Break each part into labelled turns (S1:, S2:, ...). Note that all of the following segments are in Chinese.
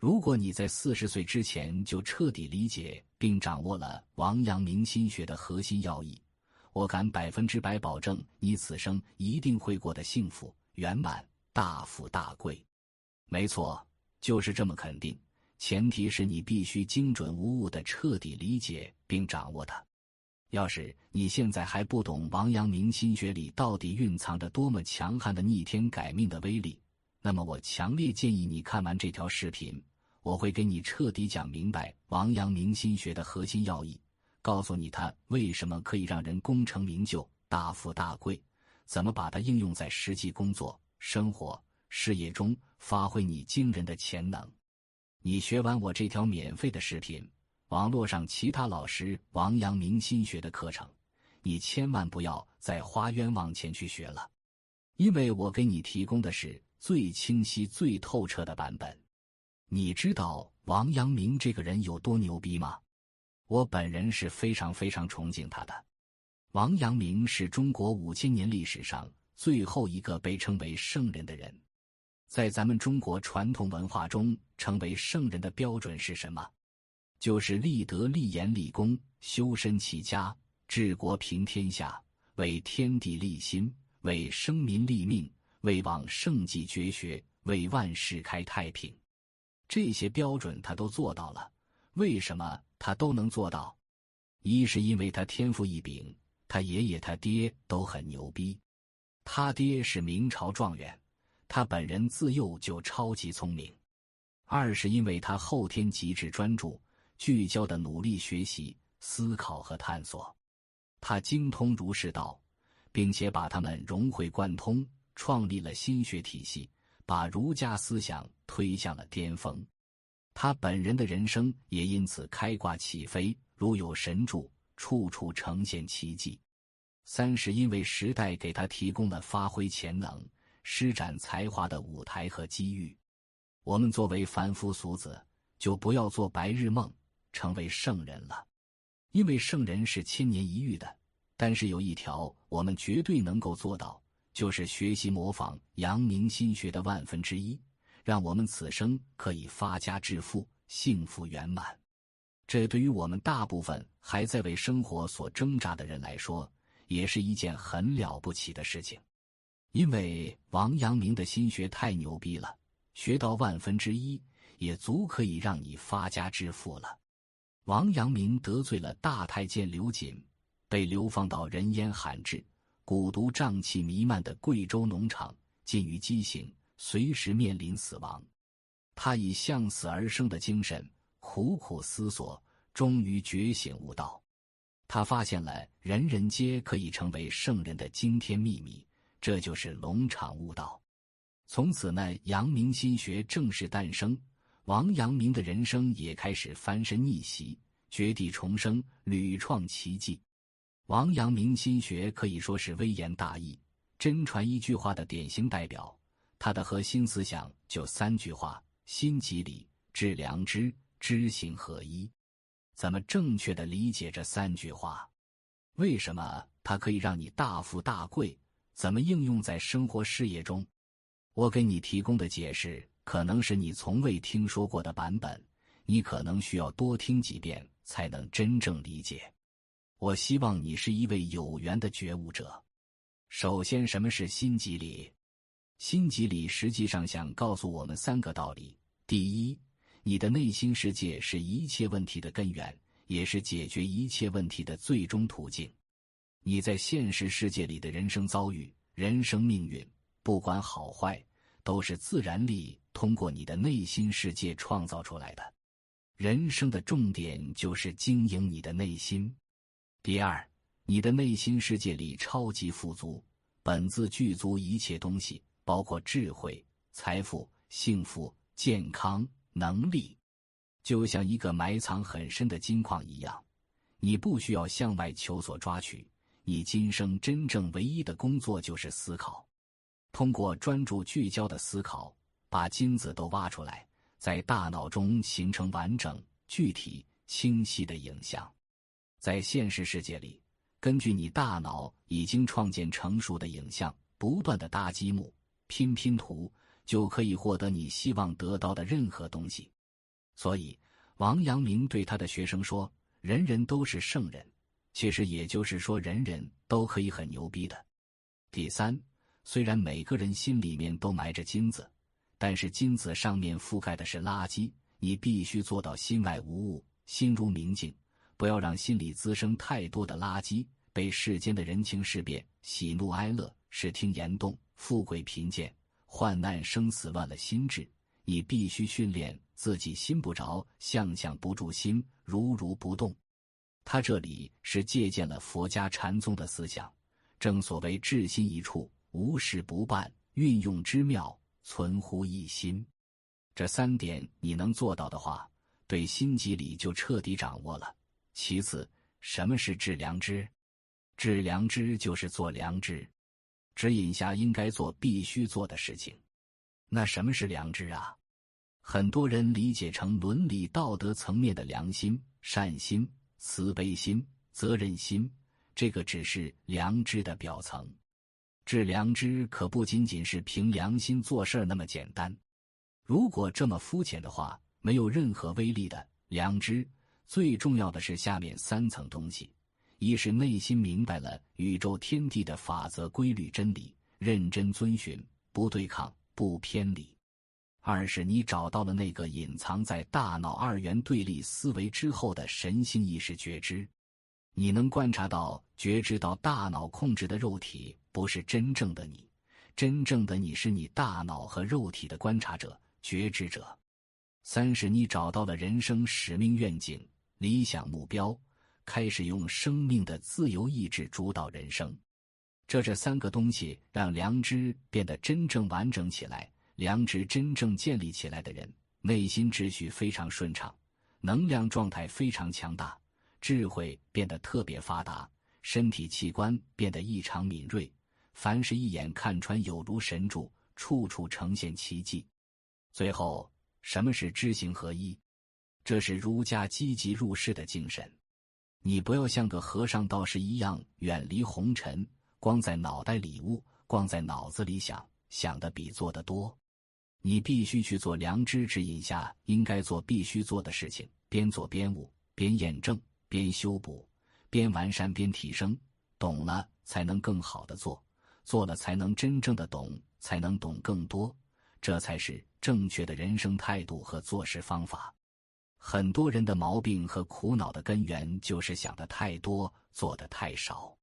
S1: 如果你在四十岁之前就彻底理解并掌握了王阳明心学的核心要义，我敢百分之百保证，你此生一定会过得幸福圆满、大富大贵。没错，就是这么肯定。前提是你必须精准无误的彻底理解并掌握它。要是你现在还不懂王阳明心学里到底蕴藏着多么强悍的逆天改命的威力，那么我强烈建议你看完这条视频。我会给你彻底讲明白王阳明心学的核心要义，告诉你他为什么可以让人功成名就、大富大贵，怎么把它应用在实际工作、生活、事业中，发挥你惊人的潜能。你学完我这条免费的视频，网络上其他老师王阳明心学的课程，你千万不要再花冤枉钱去学了，因为我给你提供的是最清晰、最透彻的版本。你知道王阳明这个人有多牛逼吗？我本人是非常非常崇敬他的。王阳明是中国五千年历史上最后一个被称为圣人的人。在咱们中国传统文化中，成为圣人的标准是什么？就是立德、立言、立功，修身齐家，治国平天下，为天地立心，为生民立命，为往圣继绝学，为万世开太平。这些标准他都做到了，为什么他都能做到？一是因为他天赋异禀，他爷爷他爹都很牛逼。他爹是明朝状元，他本人自幼就超级聪明。二是因为他后天极致专注、聚焦的努力学习、思考和探索，他精通儒释道，并且把他们融会贯通，创立了心学体系。把儒家思想推向了巅峰，他本人的人生也因此开挂起飞，如有神助，处处呈现奇迹。三是因为时代给他提供了发挥潜能、施展才华的舞台和机遇。我们作为凡夫俗子，就不要做白日梦，成为圣人了，因为圣人是千年一遇的。但是有一条，我们绝对能够做到。就是学习模仿阳明心学的万分之一，让我们此生可以发家致富、幸福圆满。这对于我们大部分还在为生活所挣扎的人来说，也是一件很了不起的事情。因为王阳明的心学太牛逼了，学到万分之一也足可以让你发家致富了。王阳明得罪了大太监刘瑾，被流放到人烟罕至。蛊毒瘴气弥漫的贵州农场，近于畸形，随时面临死亡。他以向死而生的精神，苦苦思索，终于觉醒悟道。他发现了人人皆可以成为圣人的惊天秘密，这就是龙场悟道。从此呢，阳明心学正式诞生，王阳明的人生也开始翻身逆袭，绝地重生，屡创奇迹。王阳明心学可以说是微言大义、真传一句话的典型代表。他的核心思想就三句话：心即理，致良知，知行合一。怎么正确的理解这三句话？为什么它可以让你大富大贵？怎么应用在生活事业中？我给你提供的解释可能是你从未听说过的版本，你可能需要多听几遍才能真正理解。我希望你是一位有缘的觉悟者。首先，什么是心即理？心即理实际上想告诉我们三个道理：第一，你的内心世界是一切问题的根源，也是解决一切问题的最终途径。你在现实世界里的人生遭遇、人生命运，不管好坏，都是自然力通过你的内心世界创造出来的。人生的重点就是经营你的内心。第二，你的内心世界里超级富足，本自具足一切东西，包括智慧、财富、幸福、健康、能力，就像一个埋藏很深的金矿一样。你不需要向外求索抓取，你今生真正唯一的工作就是思考，通过专注聚焦的思考，把金子都挖出来，在大脑中形成完整、具体、清晰的影像。在现实世界里，根据你大脑已经创建成熟的影像，不断的搭积木、拼拼图，就可以获得你希望得到的任何东西。所以，王阳明对他的学生说：“人人都是圣人。”其实也就是说，人人都可以很牛逼的。第三，虽然每个人心里面都埋着金子，但是金子上面覆盖的是垃圾，你必须做到心外无物，心如明镜，不要让心里滋生太多的垃圾，被世间的人情事变、喜怒哀乐、视听言动、富贵贫贱、患难生死乱了心智。你必须训练自己心不着，相相不住心，如如不动。他这里是借鉴了佛家禅宗的思想。正所谓至心一处，无事不办。运用之妙，存乎一心。这三点你能做到的话，对心机理就彻底掌握了。其次，什么是致良知？致良知就是做良知，指引下应该做、必须做的事情。那什么是良知啊？很多人理解成伦理道德层面的良心、善心、慈悲心、责任心。这个只是良知的表层，治良知可不仅仅是凭良心做事那么简单。如果这么肤浅的话，没有任何威力的。良知最重要的是下面三层东西：一是内心明白了宇宙天地的法则、规律、真理，认真遵循，不对抗，不偏离；二是你找到了那个隐藏在大脑二元对立思维之后的神性意识觉知。你能观察到、觉知到大脑控制的肉体不是真正的你，真正的你是你大脑和肉体的观察者、觉知者。三是你找到了人生使命、愿景、理想目标，开始用生命的自由意志主导人生。这这三个东西让良知变得真正完整起来。良知真正建立起来的人，内心秩序非常顺畅，能量状态非常强大。智慧变得特别发达，身体器官变得异常敏锐，凡是一眼看穿，有如神助，处处呈现奇迹。最后，什么是知行合一？这是儒家积极入世的精神。你不要像个和尚道士一样远离红尘，光在脑袋里悟，光在脑子里想，想的比做的多。你必须去做良知指引下应该做、必须做的事情，边做边悟，边验证。边修补，边完善，边提升，懂了才能更好的做，做了才能真正的懂，才能懂更多，这才是正确的人生态度和做事方法。很多人的毛病和苦恼的根源就是想的太多，做的太少，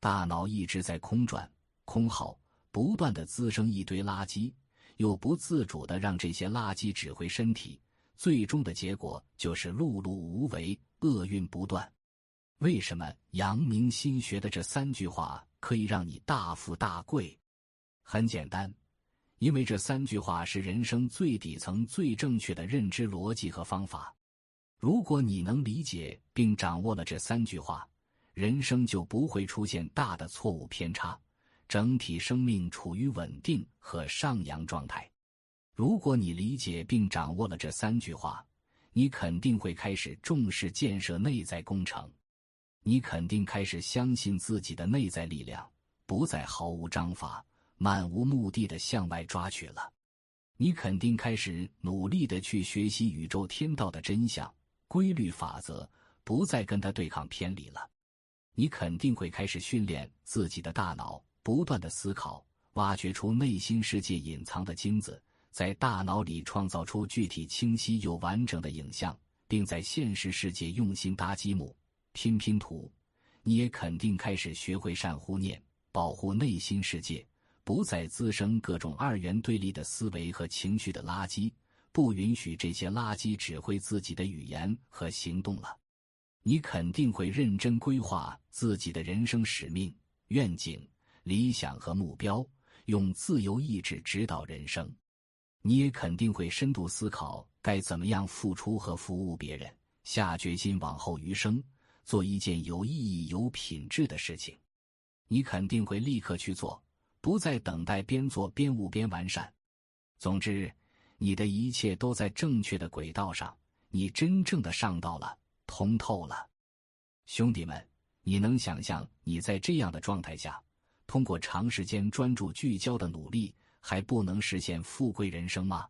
S1: 大脑一直在空转、空耗，不断的滋生一堆垃圾，又不自主的让这些垃圾指挥身体，最终的结果就是碌碌无为。厄运不断，为什么阳明心学的这三句话可以让你大富大贵？很简单，因为这三句话是人生最底层、最正确的认知逻辑和方法。如果你能理解并掌握了这三句话，人生就不会出现大的错误偏差，整体生命处于稳定和上扬状态。如果你理解并掌握了这三句话，你肯定会开始重视建设内在工程，你肯定开始相信自己的内在力量，不再毫无章法、漫无目的的向外抓取了。你肯定开始努力的去学习宇宙天道的真相、规律法则，不再跟他对抗偏离了。你肯定会开始训练自己的大脑，不断的思考，挖掘出内心世界隐藏的金子。在大脑里创造出具体、清晰又完整的影像，并在现实世界用心搭积木、拼拼图。你也肯定开始学会善护念，保护内心世界，不再滋生各种二元对立的思维和情绪的垃圾，不允许这些垃圾指挥自己的语言和行动了。你肯定会认真规划自己的人生使命、愿景、理想和目标，用自由意志指导人生。你也肯定会深度思考该怎么样付出和服务别人，下决心往后余生做一件有意义、有品质的事情。你肯定会立刻去做，不再等待，边做边悟边完善。总之，你的一切都在正确的轨道上，你真正的上道了，通透了。兄弟们，你能想象你在这样的状态下，通过长时间专注聚焦的努力？还不能实现富贵人生吗？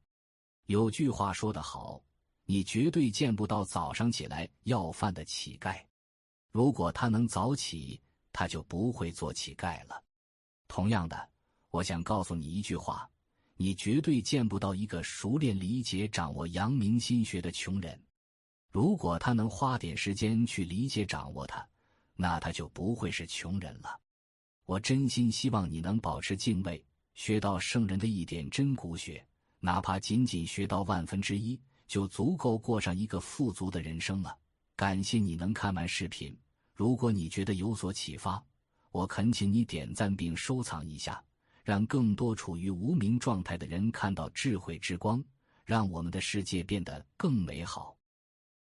S1: 有句话说得好：“你绝对见不到早上起来要饭的乞丐。如果他能早起，他就不会做乞丐了。同样的，我想告诉你一句话：你绝对见不到一个熟练理解、掌握阳明心学的穷人。如果他能花点时间去理解、掌握它，那他就不会是穷人了。我真心希望你能保持敬畏，学到圣人的一点真骨血，哪怕仅仅学到万分之一，就足够过上一个富足的人生了。感谢你能看完视频。如果你觉得有所启发，我恳请你点赞并收藏一下，让更多处于无名状态的人看到智慧之光，让我们的世界变得更美好。